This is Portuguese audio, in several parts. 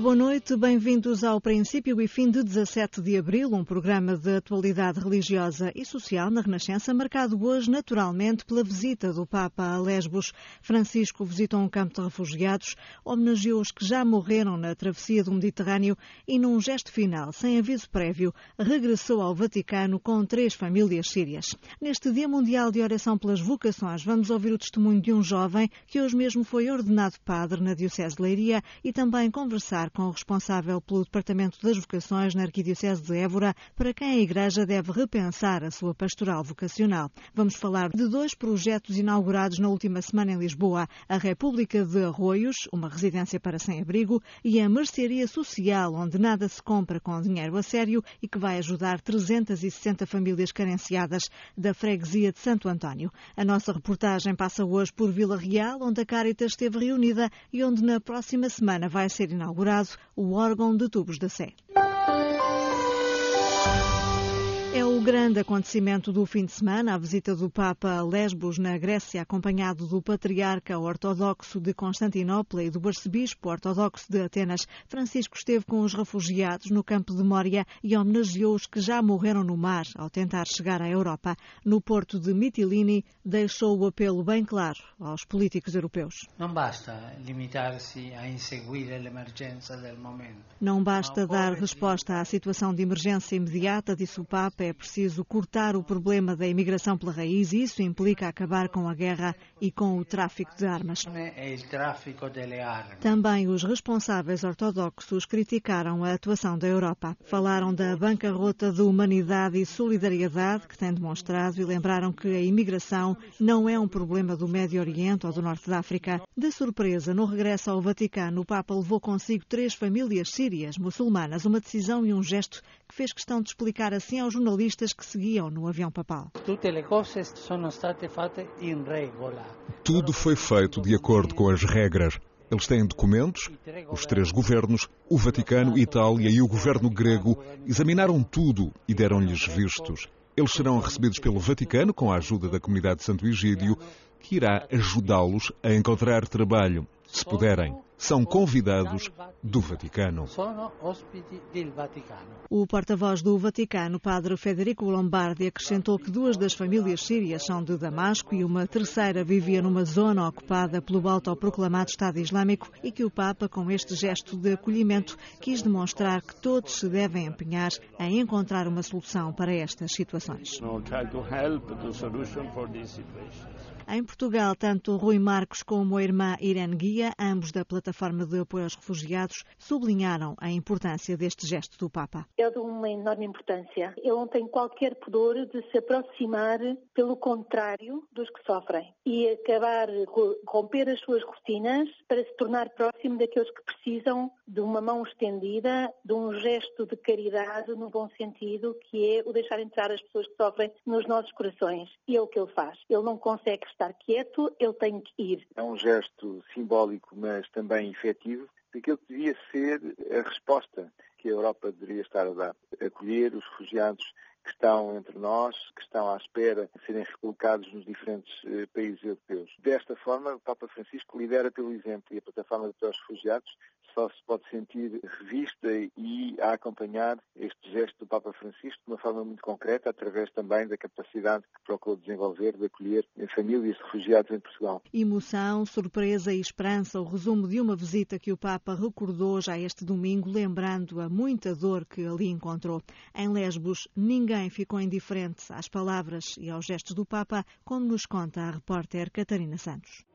Boa noite. Bem-vindos ao princípio e fim de 17 de abril, um programa de atualidade religiosa e social na Renascença, marcado hoje naturalmente pela visita do Papa a Lesbos. Francisco visitou um campo de refugiados, homenageou os que já morreram na travessia do Mediterrâneo e, num gesto final, sem aviso prévio, regressou ao Vaticano com três famílias sírias. Neste Dia Mundial de Oração pelas Vocações, vamos ouvir o testemunho de um jovem que hoje mesmo foi ordenado padre na Diocese de Leiria e também conversar com o responsável pelo Departamento das Vocações na Arquidiocese de Évora, para quem a Igreja deve repensar a sua pastoral vocacional. Vamos falar de dois projetos inaugurados na última semana em Lisboa: a República de Arroios, uma residência para sem-abrigo, e a Mercearia Social, onde nada se compra com dinheiro a sério e que vai ajudar 360 famílias carenciadas da freguesia de Santo António. A nossa reportagem passa hoje por Vila Real, onde a Caritas esteve reunida e onde na próxima semana vai ser inaugurada inaugurado o órgão de tubos da Sé. O grande acontecimento do fim de semana, a visita do Papa a Lesbos, na Grécia, acompanhado do Patriarca Ortodoxo de Constantinopla e do Arcebispo Ortodoxo de Atenas. Francisco esteve com os refugiados no campo de Mória e homenageou os que já morreram no mar ao tentar chegar à Europa. No porto de Mitilini, deixou o apelo bem claro aos políticos europeus. Não basta limitar-se a inseguir a emergência do momento. Não basta dar resposta à situação de emergência imediata, disse o Papa é preciso cortar o problema da imigração pela raiz e isso implica acabar com a guerra e com o tráfico de armas. Também os responsáveis ortodoxos criticaram a atuação da Europa. Falaram da bancarrota de humanidade e solidariedade que tem demonstrado e lembraram que a imigração não é um problema do Médio Oriente ou do Norte da África. De surpresa, no regresso ao Vaticano, o Papa levou consigo três famílias sírias muçulmanas, uma decisão e um gesto que fez questão de explicar assim aos jornalistas que seguiam no avião papal. Tudo foi feito de acordo com as regras. Eles têm documentos, os três governos, o Vaticano, Itália e o governo grego, examinaram tudo e deram-lhes vistos. Eles serão recebidos pelo Vaticano com a ajuda da comunidade de Santo Egídio, que irá ajudá-los a encontrar trabalho, se puderem são convidados do Vaticano. O porta-voz do Vaticano, padre Federico Lombardi, acrescentou que duas das famílias sírias são de Damasco e uma terceira vivia numa zona ocupada pelo autoproclamado Estado Islâmico e que o Papa, com este gesto de acolhimento, quis demonstrar que todos se devem empenhar em encontrar uma solução para estas situações. Em Portugal, tanto Rui Marcos como a irmã Irene Guia, ambos da plataforma de apoio aos refugiados, sublinharam a importância deste gesto do Papa. É de uma enorme importância. Ele não tem qualquer pudor de se aproximar, pelo contrário, dos que sofrem e acabar, romper as suas rotinas para se tornar próximo daqueles que precisam de uma mão estendida, de um gesto de caridade no bom sentido, que é o deixar entrar as pessoas que sofrem nos nossos corações. E é o que ele faz. Ele não consegue estar quieto, ele tem que ir. É um gesto simbólico, mas também efetivo, daquilo que devia ser a resposta que a Europa deveria estar a dar. Acolher os refugiados que estão entre nós, que estão à espera de serem recolocados nos diferentes eh, países europeus. Desta forma, o Papa Francisco lidera pelo exemplo e a plataforma de refugiados só se pode sentir revista e a acompanhar este gesto do Papa Francisco de uma forma muito concreta, através também da capacidade que procurou desenvolver de acolher famílias de refugiados em Portugal. Emoção, surpresa e esperança, o resumo de uma visita que o Papa recordou já este domingo, lembrando a muita dor que ali encontrou. Em Lesbos, ninguém ficou indiferente às palavras e aos gestos do Papa, como nos conta a repórter Catarina Santos.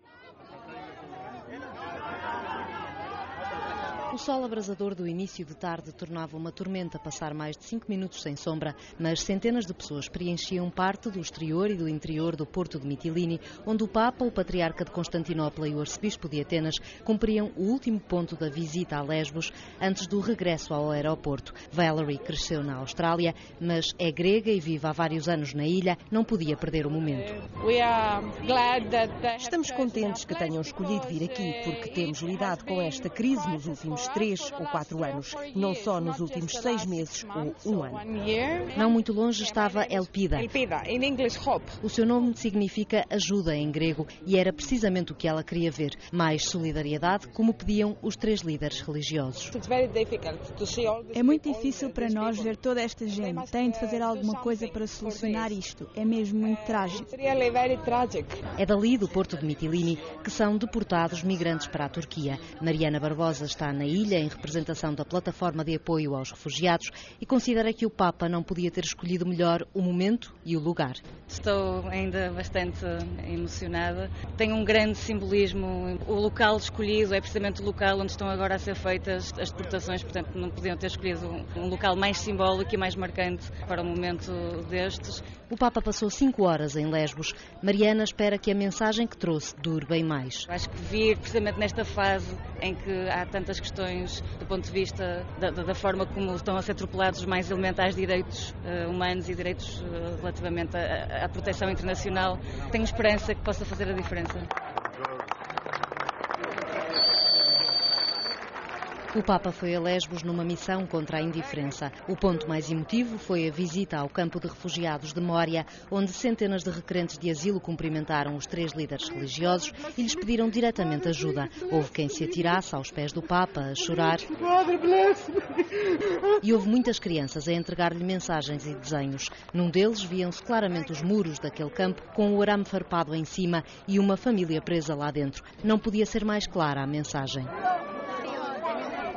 O sol abrasador do início de tarde tornava uma tormenta passar mais de cinco minutos sem sombra, mas centenas de pessoas preenchiam parte do exterior e do interior do porto de Mitilini, onde o Papa, o Patriarca de Constantinopla e o Arcebispo de Atenas cumpriam o último ponto da visita a Lesbos antes do regresso ao aeroporto. Valerie cresceu na Austrália, mas é grega e vive há vários anos na ilha, não podia perder o momento. Estamos contentes que tenham escolhido vir aqui, porque temos lidado com esta crise nos últimos últimos três ou quatro anos, não só nos últimos seis meses ou um ano. Não muito longe estava Elpida. O seu nome significa ajuda em grego e era precisamente o que ela queria ver: mais solidariedade, como pediam os três líderes religiosos. É muito difícil para nós ver toda esta gente. Tem de fazer alguma coisa para solucionar isto. É mesmo muito trágico. É dali, do porto de Mitilini, que são deportados migrantes para a Turquia. Mariana Barbosa está na ilha em representação da plataforma de apoio aos refugiados e considera que o Papa não podia ter escolhido melhor o momento e o lugar. Estou ainda bastante emocionada. Tem um grande simbolismo. O local escolhido é precisamente o local onde estão agora a ser feitas as deportações, portanto não podiam ter escolhido um local mais simbólico e mais marcante para o momento destes. O Papa passou cinco horas em Lesbos. Mariana espera que a mensagem que trouxe dure bem mais. Acho que vir precisamente nesta fase em que há tantas questões do ponto de vista da, da forma como estão a ser atropelados os mais elementares direitos uh, humanos e direitos uh, relativamente à, à proteção internacional, tenho esperança que possa fazer a diferença. O Papa foi a Lesbos numa missão contra a indiferença. O ponto mais emotivo foi a visita ao campo de refugiados de Mória, onde centenas de requerentes de asilo cumprimentaram os três líderes religiosos e lhes pediram diretamente ajuda. Houve quem se atirasse aos pés do Papa a chorar. E houve muitas crianças a entregar-lhe mensagens e desenhos. Num deles viam-se claramente os muros daquele campo com o arame farpado em cima e uma família presa lá dentro. Não podia ser mais clara a mensagem.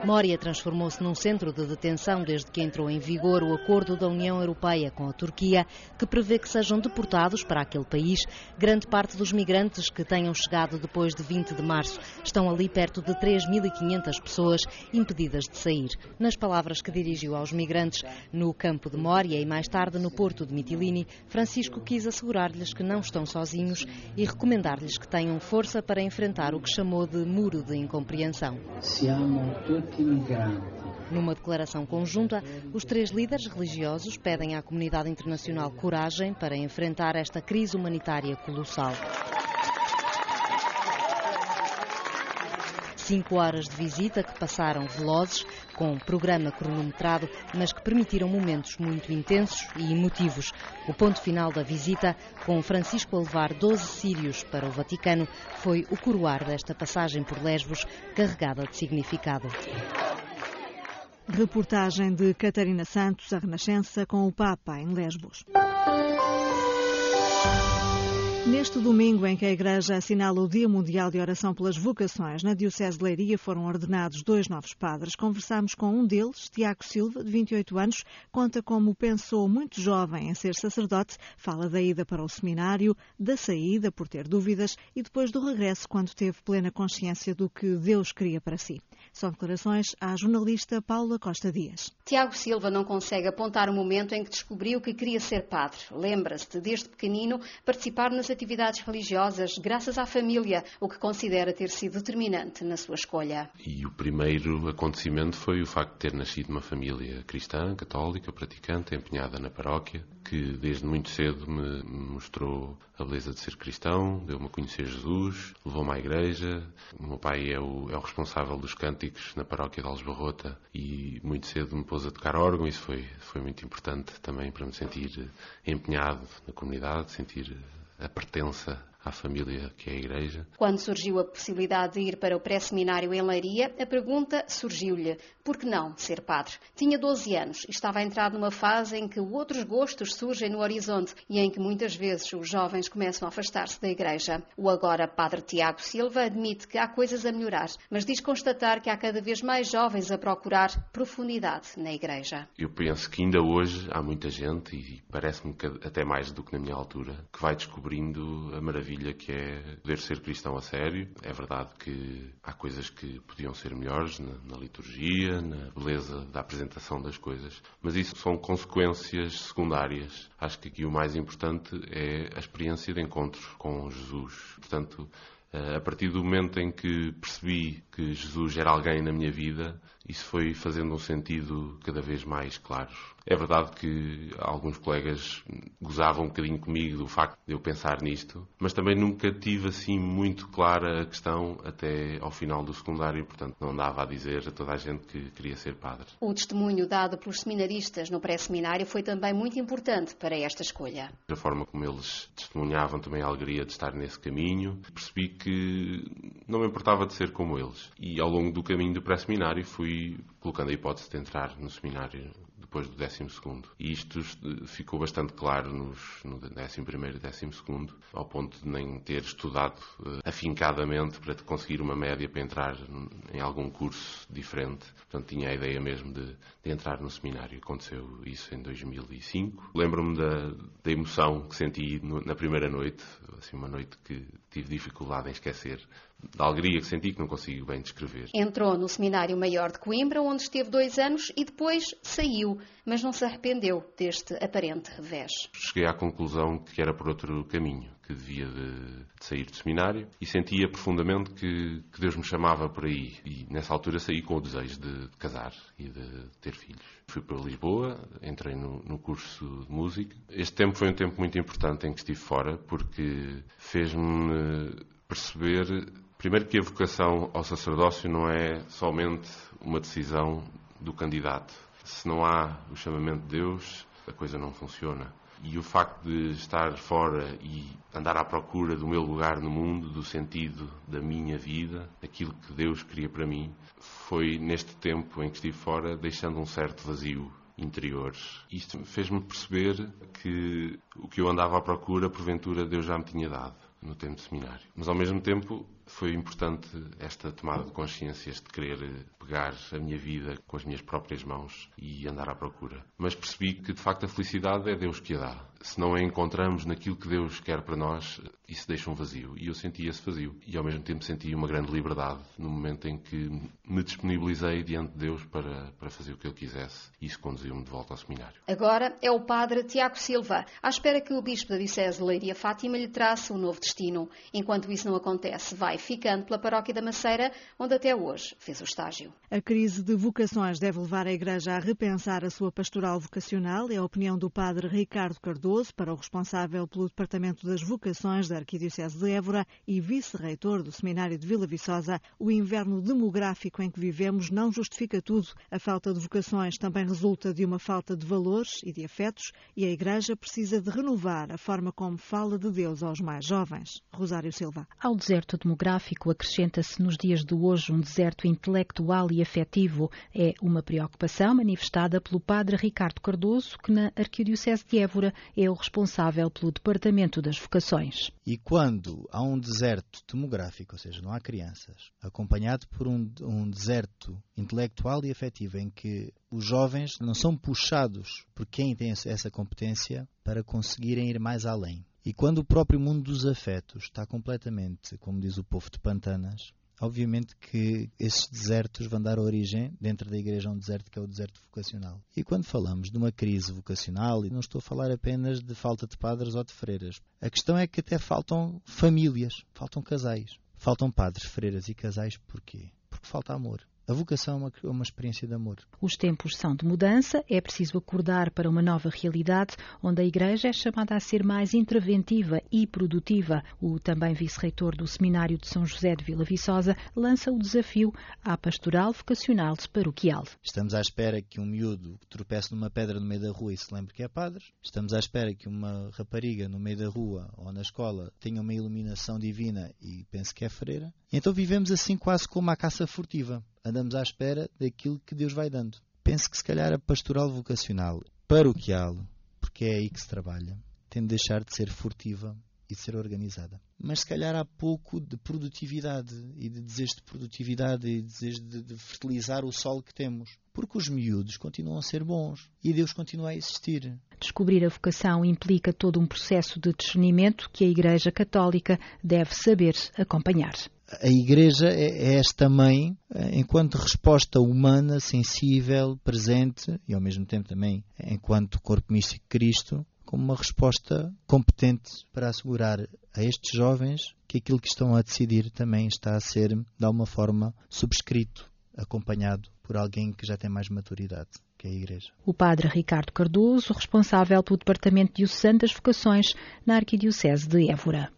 Mória transformou-se num centro de detenção desde que entrou em vigor o acordo da União Europeia com a Turquia, que prevê que sejam deportados para aquele país grande parte dos migrantes que tenham chegado depois de 20 de março. Estão ali perto de 3.500 pessoas impedidas de sair. Nas palavras que dirigiu aos migrantes no campo de Mória e mais tarde no porto de Mitilini, Francisco quis assegurar-lhes que não estão sozinhos e recomendar-lhes que tenham força para enfrentar o que chamou de muro de incompreensão. Numa declaração conjunta, os três líderes religiosos pedem à comunidade internacional coragem para enfrentar esta crise humanitária colossal. Cinco horas de visita que passaram velozes, com um programa cronometrado, mas que permitiram momentos muito intensos e emotivos. O ponto final da visita, com Francisco a levar 12 sírios para o Vaticano, foi o coroar desta passagem por Lesbos, carregada de significado. Reportagem de Catarina Santos, a Renascença, com o Papa em Lesbos. Neste domingo em que a Igreja assinala o Dia Mundial de Oração pelas Vocações, na Diocese de Leiria foram ordenados dois novos padres. Conversamos com um deles, Tiago Silva, de 28 anos, conta como pensou muito jovem em ser sacerdote, fala da ida para o seminário, da saída por ter dúvidas e depois do regresso quando teve plena consciência do que Deus queria para si. São declarações à jornalista Paula Costa Dias. Tiago Silva não consegue apontar o momento em que descobriu que queria ser padre. Lembra-se de, desde pequenino, participar nas atividades religiosas graças à família, o que considera ter sido determinante na sua escolha. E o primeiro acontecimento foi o facto de ter nascido numa família cristã, católica, praticante, empenhada na paróquia, que desde muito cedo me mostrou a beleza de ser cristão, deu-me a conhecer Jesus, levou-me à igreja. O meu pai é o, é o responsável dos cânticos na paróquia de Alesbarrota e muito cedo me pôs a tocar órgão. Isso foi, foi muito importante também para me sentir empenhado na comunidade, sentir a pertença à família que é a Igreja. Quando surgiu a possibilidade de ir para o pré-seminário em Leiria, a pergunta surgiu-lhe: por que não ser padre? Tinha 12 anos e estava a entrar numa fase em que outros gostos surgem no horizonte e em que muitas vezes os jovens começam a afastar-se da Igreja. O agora padre Tiago Silva admite que há coisas a melhorar, mas diz constatar que há cada vez mais jovens a procurar profundidade na Igreja. Eu penso que ainda hoje há muita gente, e parece-me até mais do que na minha altura, que vai descobrindo a maravilha maravilha que é poder ser cristão a sério. É verdade que há coisas que podiam ser melhores na, na liturgia, na beleza da apresentação das coisas, mas isso são consequências secundárias. Acho que aqui o mais importante é a experiência de encontro com Jesus. Portanto, eh, a partir do momento em que percebi que Jesus era alguém na minha vida isso foi fazendo um sentido cada vez mais claro. É verdade que alguns colegas gozavam um bocadinho comigo do facto de eu pensar nisto, mas também nunca tive assim muito clara a questão até ao final do secundário, portanto não dava a dizer a toda a gente que queria ser padre. O testemunho dado pelos seminaristas no pré-seminário foi também muito importante para esta escolha. A forma como eles testemunhavam também a alegria de estar nesse caminho, percebi que não me importava de ser como eles. E ao longo do caminho do pré-seminário fui colocando a hipótese de entrar no seminário depois do 12 E isto ficou bastante claro nos, no 11 e 12 ao ponto de nem ter estudado uh, afincadamente para conseguir uma média para entrar em algum curso diferente. Portanto, tinha a ideia mesmo de, de entrar no seminário. Aconteceu isso em 2005. Lembro-me da, da, emoção que senti na primeira noite, assim, uma noite que tive dificuldade em esquecer, da alegria que senti que não consigo bem descrever. Entrou no Seminário Maior de Coimbra, onde esteve dois anos e depois saiu, mas não se arrependeu deste aparente revés. Cheguei à conclusão que era por outro caminho, que devia de, de sair do seminário e sentia profundamente que, que, Deus me chamava por aí. E nessa altura saí com o desejo de, de casar e de ter filhos. Fui para Lisboa, entrei no, no curso de música. Este tempo foi um tempo muito importante em que estive fora, porque fez-me perceber Primeiro que a vocação ao sacerdócio não é somente uma decisão do candidato. Se não há o chamamento de Deus, a coisa não funciona. E o facto de estar fora e andar à procura do meu lugar no mundo, do sentido da minha vida, aquilo que Deus queria para mim, foi neste tempo em que estive fora deixando um certo vazio interior. Isto fez-me perceber que o que eu andava à procura, porventura, Deus já me tinha dado no tempo de seminário. Mas ao mesmo tempo foi importante esta tomada de consciência, este querer pegar a minha vida com as minhas próprias mãos e andar à procura. Mas percebi que de facto a felicidade é Deus que a dá. Se não a encontramos naquilo que Deus quer para nós, isso deixa um vazio. E eu senti esse vazio. E ao mesmo tempo senti uma grande liberdade no momento em que me disponibilizei diante de Deus para, para fazer o que Ele quisesse. E isso conduziu-me de volta ao seminário. Agora é o padre Tiago Silva, à espera que o bispo da Diocese de Leiria Fátima lhe trace um novo destino. Enquanto isso não acontece, vai ficando pela paróquia da Maceira, onde até hoje fez o estágio. A crise de vocações deve levar a Igreja a repensar a sua pastoral vocacional. É a opinião do padre Ricardo Cardoso, para o responsável pelo Departamento das Vocações da Arquidiocese de Évora e vice-reitor do Seminário de Vila Viçosa. O inverno demográfico em que vivemos não justifica tudo. A falta de vocações também resulta de uma falta de valores e de afetos e a Igreja precisa de renovar a forma como fala de Deus aos mais jovens. Rosário Silva. Ao deserto demográfico acrescenta-se nos dias de hoje um deserto intelectual e afetivo. É uma preocupação manifestada pelo padre Ricardo Cardoso, que na Arquidiocese de Évora é o responsável pelo Departamento das Vocações. E quando há um deserto demográfico, ou seja, não há crianças, acompanhado por um, um deserto intelectual e afetivo em que os jovens não são puxados por quem tem essa competência para conseguirem ir mais além. E quando o próprio mundo dos afetos está completamente, como diz o povo de Pantanas, obviamente que esses desertos vão dar origem, dentro da igreja, a um deserto que é o deserto vocacional. E quando falamos de uma crise vocacional, e não estou a falar apenas de falta de padres ou de freiras, a questão é que até faltam famílias, faltam casais. Faltam padres, freiras e casais porquê? Porque falta amor. A vocação é uma, é uma, experiência de amor. Os tempos são de mudança, é preciso acordar para uma nova realidade onde a Igreja é chamada a ser mais interventiva e produtiva. O também vice-reitor do Seminário de São José de Vila Viçosa lança o desafio à pastoral vocacional paroquial. Estamos à espera que um miúdo tropece numa pedra no meio da rua e se lembre que é padre. Estamos à espera que uma rapariga no meio da rua ou na escola tenha uma iluminação divina e pense que é freira. Então vivemos assim quase como a caça furtiva andamos à espera daquilo que Deus vai dando. Penso que se calhar a pastoral vocacional paroquial, porque é aí que se trabalha, tem de deixar de ser furtiva e de ser organizada. Mas se calhar há pouco de produtividade e de desejo de produtividade e de desejo de, de fertilizar o solo que temos. Porque os miúdos continuam a ser bons e Deus continua a existir. Descobrir a vocação implica todo um processo de discernimento que a Igreja Católica deve saber acompanhar a Igreja é, é esta mãe, eh, enquanto resposta humana, sensível, presente e ao mesmo tempo também enquanto corpo místico de Cristo, como uma resposta competente para assegurar a estes jovens que aquilo que estão a decidir também está a ser, de alguma forma, subscrito acompanhado por alguém que já tem mais maturidade, que é a Igreja. O padre Ricardo Cardoso, responsável pelo Departamento de Santas Vocações na Arquidiocese de Évora.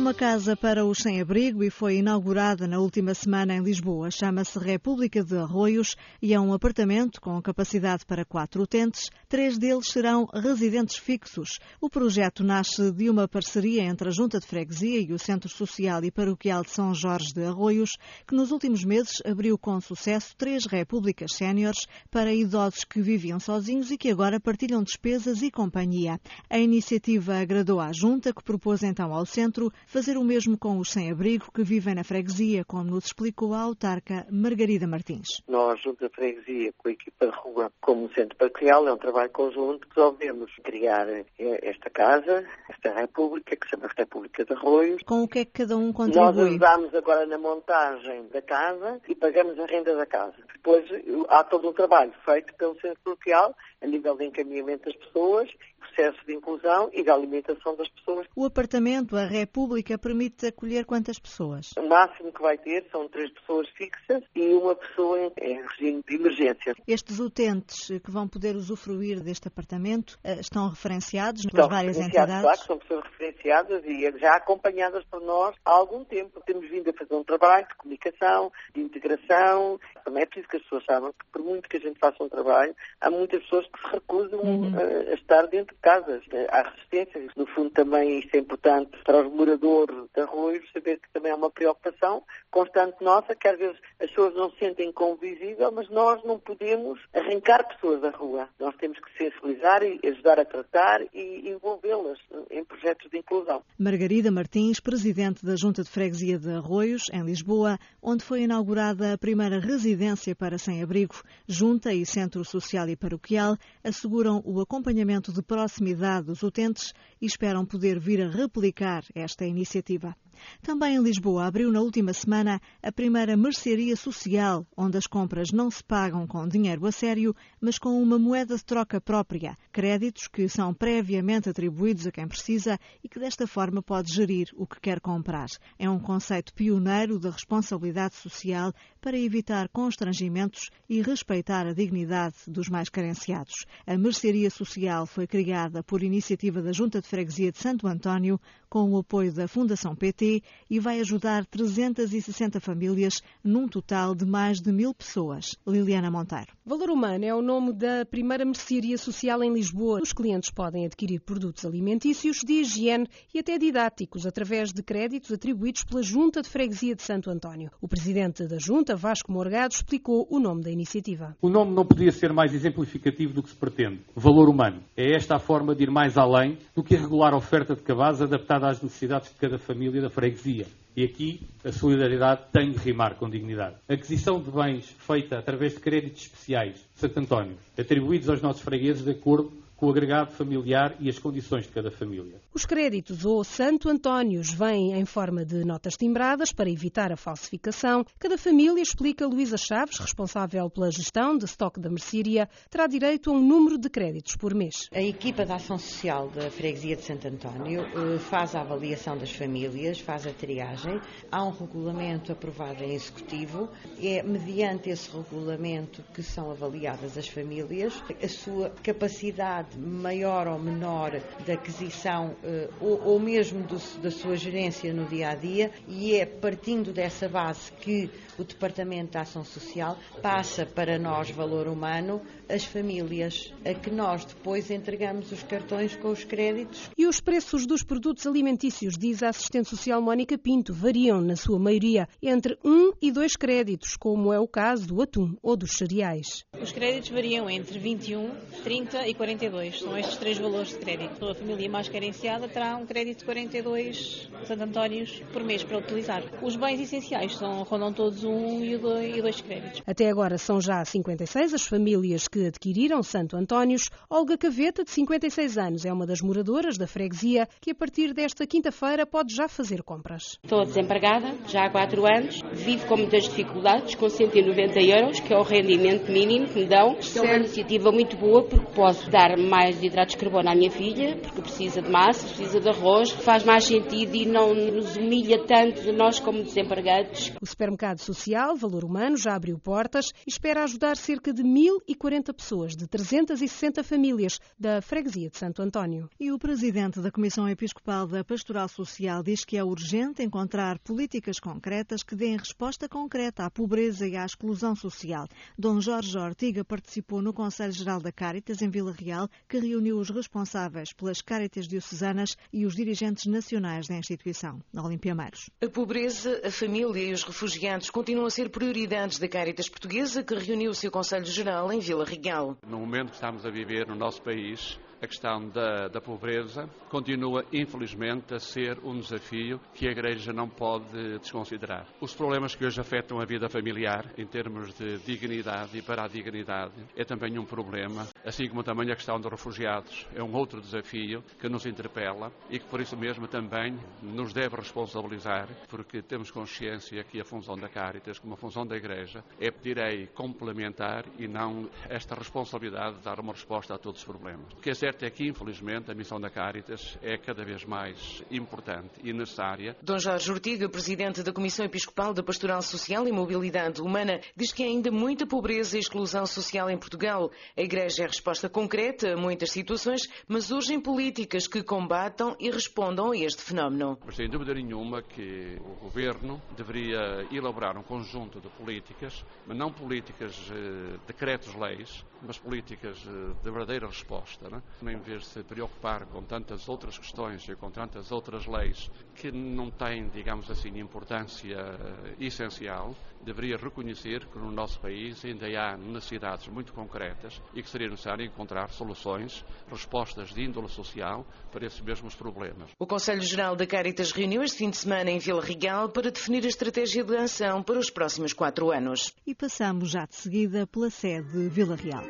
Uma casa para os sem-abrigo e foi inaugurada na última semana em Lisboa. Chama-se República de Arroios e é um apartamento com capacidade para quatro utentes. Três deles serão residentes fixos. O projeto nasce de uma parceria entre a Junta de Freguesia e o Centro Social e Paroquial de São Jorge de Arroios, que nos últimos meses abriu com sucesso três repúblicas séniores para idosos que viviam sozinhos e que agora partilham despesas e companhia. A iniciativa agradou à Junta, que propôs então ao Centro fazer o mesmo com os sem-abrigo que vivem na freguesia, como nos explicou a autarca Margarida Martins. Nós, junto da freguesia, com a equipa de rua, como centro parroquial, é um trabalho conjunto que resolvemos criar eh, esta casa, esta república, que se chama República de Arroios. Com o que é que cada um contribui? Nós ajudamos agora na montagem da casa e pagamos a renda da casa. Depois há todo um trabalho feito pelo centro parroquial a nível de encaminhamento das pessoas, processo de inclusão e de alimentação das pessoas. O apartamento, a República, permite acolher quantas pessoas? O máximo que vai ter são três pessoas fixas e uma pessoa em regime de emergência. Estes utentes que vão poder usufruir deste apartamento eh, estão referenciados pelas várias entidades? Claro, são pessoas referenciadas e já acompanhadas por nós há algum tempo. Temos vindo a fazer um trabalho de comunicação, de integração. Também é preciso que as pessoas saibam que, por muito que a gente faça um trabalho, há muitas pessoas que se recusam uhum. a, a, estar dentro de casas. Há resistência. No fundo, também isto é importante para os moradores de arroios saber que também há uma preocupação constante nossa, que às vezes as pessoas não se sentem convisível, mas nós não podemos arrancar pessoas da rua. Nós temos que sensibilizar e ajudar a tratar e envolvê-las em projetos de inclusão. Margarida Martins, presidente da Junta de Freguesia de Arroios, em Lisboa, onde foi inaugurada a primeira residência para sem-abrigo, Junta e Centro Social e Paroquial, asseguram o acompanhamento de proximidade dos utentes e esperam poder vir a replicar esta iniciativa. Também em Lisboa abriu na última semana a primeira mercearia social, onde as compras não se pagam com dinheiro a sério, mas com uma moeda de troca própria, créditos que são previamente atribuídos a quem precisa e que desta forma pode gerir o que quer comprar. É um conceito pioneiro da responsabilidade social para evitar constrangimentos e respeitar a dignidade dos mais carenciados. A mercearia social foi criada por iniciativa da Junta de Freguesia de Santo António, com o apoio da Fundação PT e vai ajudar 360 famílias num total de mais de mil pessoas. Liliana Monteiro. Valor Humano é o nome da primeira mercearia social em Lisboa. Os clientes podem adquirir produtos alimentícios, de higiene e até didáticos através de créditos atribuídos pela Junta de Freguesia de Santo António. O presidente da Junta, Vasco Morgado, explicou o nome da iniciativa. O nome não podia ser mais exemplificativo do que se pretende. Valor Humano. É esta a forma de ir mais além do que a regular oferta de cabazes adaptada às necessidades de cada família da freguesia. E aqui a solidariedade tem de rimar com dignidade. Aquisição de bens feita através de créditos especiais Santo António, atribuídos aos nossos fregueses de acordo com o agregado familiar e as condições de cada família. Os créditos ou Santo Antónios vêm em forma de notas timbradas para evitar a falsificação. Cada família, explica Luísa Chaves, responsável pela gestão de estoque da mercearia, terá direito a um número de créditos por mês. A equipa da Ação Social da Freguesia de Santo António eh, faz a avaliação das famílias, faz a triagem. Há um regulamento aprovado em executivo. É mediante esse regulamento que são avaliadas as famílias, a sua capacidade maior ou menor da aquisição uh, ou, ou, mesmo do, da sua gerência no dia a dia, e é partindo dessa base que o Departamento de Ação Social passa para nós, valor humano, as famílias, a que nós depois entregamos os cartões com os créditos. E os preços dos produtos alimentícios, diz a assistente social Mónica Pinto, variam, na sua maioria, entre 1 e 2 créditos, como é o caso do atum ou dos cereais. Os créditos variam entre 21, 30 e 42. São estes três valores de crédito. A família mais carenciada terá um crédito de 42 Santo Antónios por mês para utilizar. Os bens essenciais são, rondam todos um e dois créditos. Até agora são já 56 as famílias que adquiriram Santo Antónios. Olga Caveta, de 56 anos, é uma das moradoras da freguesia que a partir desta quinta-feira pode já fazer compras. Estou desempregada já há 4 anos, vivo com muitas dificuldades, com 190 euros, que é o rendimento mínimo, que me dão. É uma iniciativa muito boa porque posso dar mais hidratos de carbono à minha filha, porque precisa de massa, precisa de arroz, faz mais sentido e não nos humilha tanto de nós como desempregados. O supermercado social Valor Humano já abriu portas e espera ajudar cerca de 1.040 pessoas de 360 famílias da freguesia de Santo António. E o presidente da Comissão Episcopal da Pastoral Social diz que é urgente encontrar políticas concretas que deem resposta concreta à pobreza e à exclusão social. Dom Jorge Ortiga participou no Conselho Geral da Caritas em Vila Real, que reuniu os responsáveis pelas Caritas diocesanas e os dirigentes nacionais da instituição. Olímpia Meiros. A pobreza, a família e os refugiados continuam a ser prioridades da Caritas Portuguesa, que reuniu o seu Conselho Geral em Vila Real. No momento que estamos a viver no nosso país, a questão da, da, pobreza continua, infelizmente, a ser um desafio que a Igreja não pode desconsiderar. Os problemas que hoje afetam a vida familiar, em termos de dignidade e para a dignidade, é também um problema, assim como também a questão dos refugiados. É um outro desafio que nos interpela e que, por isso mesmo, também nos deve responsabilizar, porque temos consciência que a função da Caritas, como a função da Igreja, é pedirei complementar e não esta responsabilidade de dar uma resposta a todos os problemas. É certo é que, infelizmente, a missão da Caritas é cada vez mais importante e necessária. Dom Jorge Ortiga, presidente da Comissão Episcopal da Pastoral Social e Mobilidade Humana, diz que há ainda muita pobreza e exclusão social em Portugal. A Igreja é resposta concreta a muitas situações, mas urgem políticas que combatam e respondam a este fenómeno. Mas sem dúvida nenhuma que o Governo deveria elaborar um conjunto de políticas, mas não políticas, eh, decretos-leis, mas políticas eh, de verdadeira resposta. Né? Em vez de se preocupar com tantas outras questões e com tantas outras leis que não têm, digamos assim, importância eh, essencial, deveria reconhecer que no nosso país ainda há necessidades muito concretas e que seria necessário encontrar soluções, respostas de índole social para esses mesmos problemas. O Conselho Geral da Caritas reuniu este fim de semana em Vila Real para definir a estratégia de ação para os próximos quatro anos. E passamos já de seguida pela sede de Vila Real.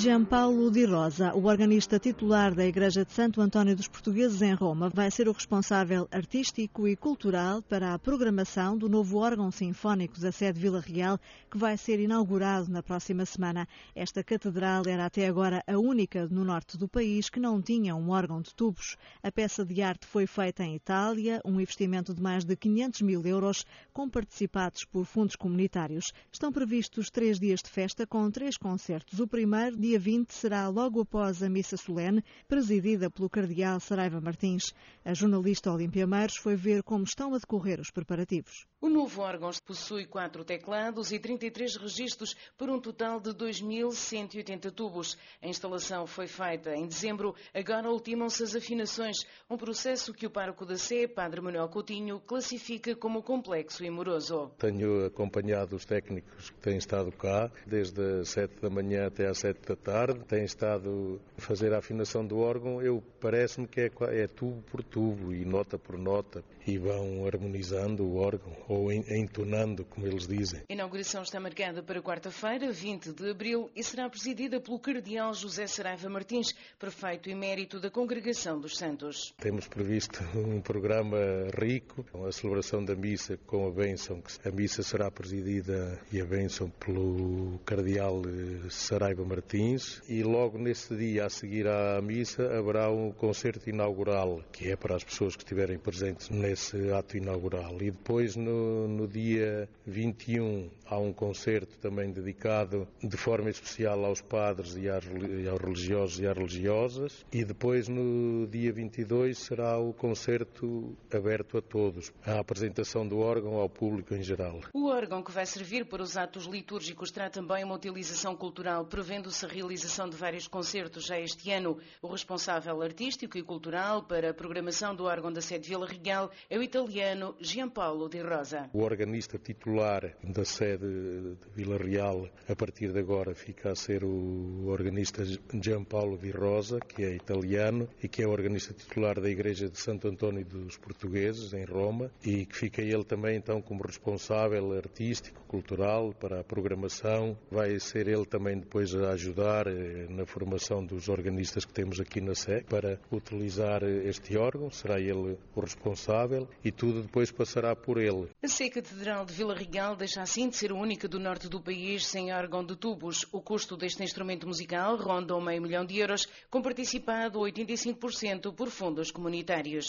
Gianpaolo Di Rosa, o organista titular da Igreja de Santo António dos Portugueses em Roma, vai ser o responsável artístico e cultural para a programação do novo órgão sinfónico da sede Vila Real, que vai ser inaugurado na próxima semana. Esta catedral era até agora a única no norte do país que não tinha um órgão de tubos. A peça de arte foi feita em Itália, um investimento de mais de 500 mil euros, com participados por fundos comunitários. Estão previstos três dias de festa com três concertos. O primeiro, dia 20 será logo após a missa solene, presidida pelo cardeal Saraiva Martins. A jornalista Olímpia Meiros foi ver como estão a decorrer os preparativos. O novo órgão possui quatro teclados e 33 registros, por um total de 2.180 tubos. A instalação foi feita em dezembro, agora ultimam-se as afinações, um processo que o pároco da Sé, Padre Manuel Coutinho, classifica como complexo e moroso. Tenho acompanhado os técnicos que têm estado cá, desde as 7 da manhã até às 7 da tarde, têm estado a fazer a afinação do órgão. Eu parece-me que é, é tubo por tubo e nota por nota, e vão harmonizando o órgão ou entonando, como eles dizem. A inauguração está marcada para quarta-feira, 20 de abril, e será presidida pelo Cardeal José Saraiva Martins, prefeito emérito da Congregação dos Santos. Temos previsto um programa rico, a celebração da missa com a bênção, a missa será presidida e a bênção pelo Cardeal eh, Saraiva Martins, e logo nesse dia, a seguir à missa, haverá um concerto inaugural, que é para as pessoas que estiverem presentes nesse ato inaugural. E depois, no no, dia 21 há um concerto também dedicado de forma especial aos padres e, aos religiosos e às religiosas. E depois, no dia 22, será o concerto aberto a todos, a apresentação do órgão ao público em geral. O órgão que vai servir para os atos litúrgicos terá também uma utilização cultural, prevendo-se a realização de vários concertos já este ano. O responsável artístico e cultural para a programação do órgão da sede Vila Real é o italiano Giampaolo Di Rosa. O organista titular da sede de Vila Real, a partir de agora, fica a ser o organista Giampaolo Di Rosa, que é italiano e que é o organista titular da Igreja de Santo António dos Portugueses, em Roma, e que fica ele também então como responsável artístico, cultural para a programação. Vai ser ele também depois a ajudar eh, na formação dos organistas que temos aqui na SEC para utilizar este órgão, será ele o responsável e tudo depois passará por ele. A Sé Catedral de Vila Real deixa assim de ser a única do norte do país sem órgão de tubos. O custo deste instrumento musical ronda um meio milhão de euros, com participado 85% por fundos comunitários.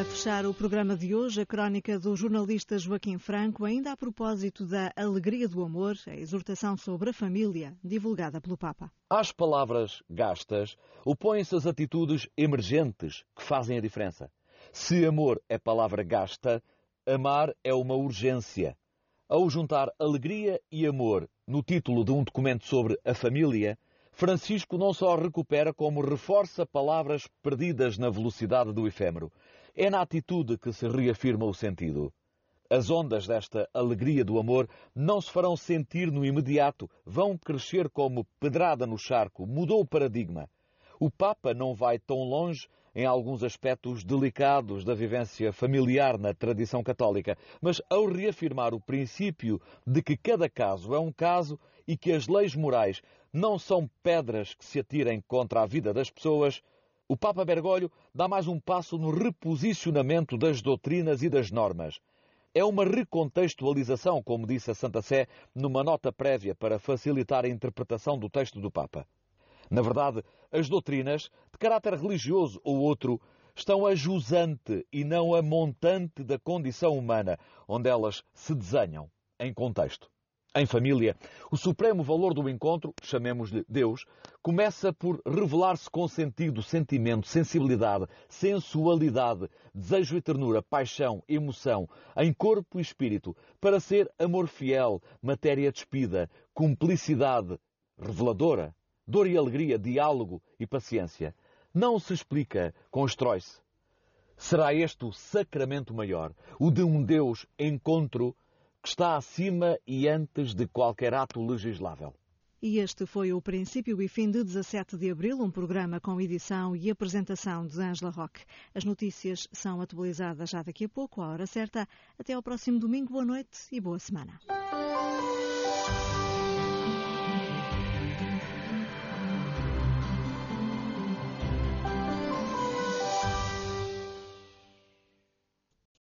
A fechar o programa de hoje, a crónica do jornalista Joaquim Franco, ainda a propósito da alegria do amor, a exortação sobre a família, divulgada pelo Papa. Às palavras gastas, opõem-se as atitudes emergentes que fazem a diferença. Se amor é palavra gasta, amar é uma urgência. Ao juntar alegria e amor no título de um documento sobre a família, Francisco não só recupera, como reforça palavras perdidas na velocidade do efêmero. É na atitude que se reafirma o sentido. As ondas desta alegria do amor não se farão sentir no imediato, vão crescer como pedrada no charco, mudou o paradigma. O Papa não vai tão longe em alguns aspectos delicados da vivência familiar na tradição católica, mas ao reafirmar o princípio de que cada caso é um caso e que as leis morais não são pedras que se atirem contra a vida das pessoas, o Papa Bergoglio dá mais um passo no reposicionamento das doutrinas e das normas. É uma recontextualização, como disse a Santa Sé, numa nota prévia para facilitar a interpretação do texto do Papa. Na verdade, as doutrinas, de caráter religioso ou outro, estão a jusante e não a montante da condição humana, onde elas se desenham em contexto. Em família, o supremo valor do encontro, chamemos-lhe Deus, começa por revelar-se com sentido, sentimento, sensibilidade, sensualidade, desejo e ternura, paixão, emoção, em corpo e espírito, para ser amor fiel, matéria despida, cumplicidade reveladora, dor e alegria, diálogo e paciência. Não se explica, constrói-se. Será este o sacramento maior, o de um Deus encontro que está acima e antes de qualquer ato legislável. E este foi o princípio e fim de 17 de abril, um programa com edição e apresentação de Angela Roque. As notícias são atualizadas já daqui a pouco, à hora certa. Até ao próximo domingo. Boa noite e boa semana.